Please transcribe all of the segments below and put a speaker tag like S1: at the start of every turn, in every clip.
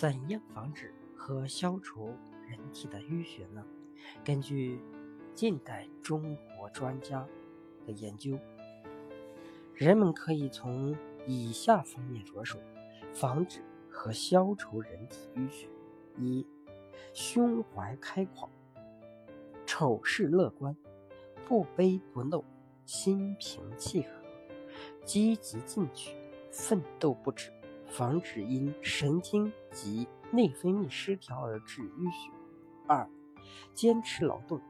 S1: 怎样防止和消除人体的淤血呢？根据近代中国专家的研究，人们可以从以下方面着手，防止和消除人体淤血：一、胸怀开阔，丑事乐观，不卑不怒，心平气和，积极进取，奋斗不止，防止因神经及内分泌失调而致淤血。二、坚持劳动，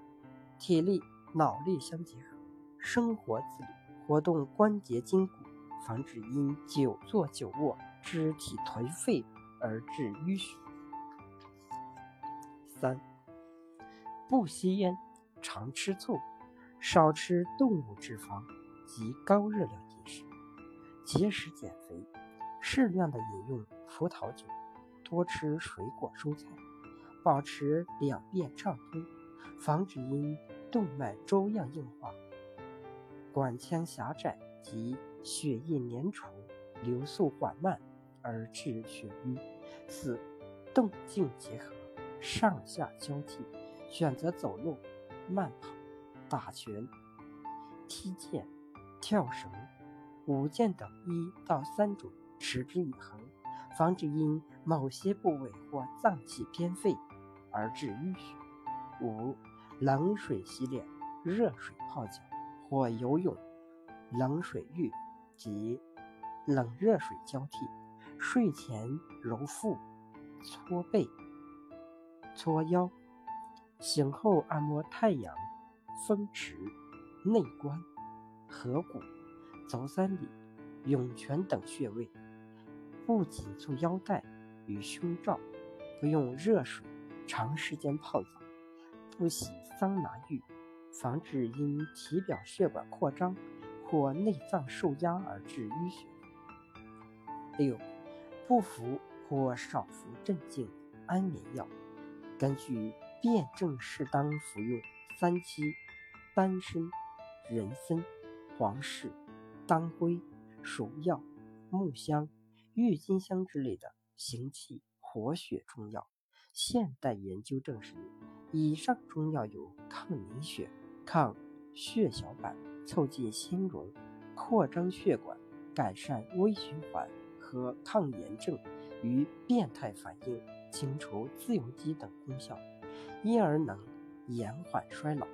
S1: 体力脑力相结合，生活自理，活动关节筋骨，防止因久坐久卧、肢体颓废而致淤血。三、不吸烟，常吃醋，少吃动物脂肪及高热量饮食，节食减肥，适量的饮用葡萄酒，多吃水果蔬菜。保持两便畅通，防止因动脉粥样硬化、管腔狭窄及血液粘稠、流速缓慢而致血瘀。四、动静结合，上下交替，选择走路、慢跑、打拳、踢毽、跳绳、舞剑等一到三种，持之以恒，防止因某些部位或脏器偏废。而致淤血。五、冷水洗脸、热水泡脚或游泳，冷水浴及冷热水交替。睡前揉腹、搓背、搓腰，醒后按摩太阳、风池、内关、合谷、足三里、涌泉等穴位，不紧束腰带与胸罩，不用热水。长时间泡澡，不洗桑拿浴，防止因体表血管扩张或内脏受压而致淤血。六，不服或少服镇静安眠药，根据辨证适当服用三七、丹参、人参、黄芪、当归、熟药、木香、郁金香之类的行气活血中药。现代研究证实，以上中药有抗凝血、抗血小板、促进心容、扩张血管、改善微循环和抗炎症与变态反应、清除自由基等功效，因而能延缓衰老。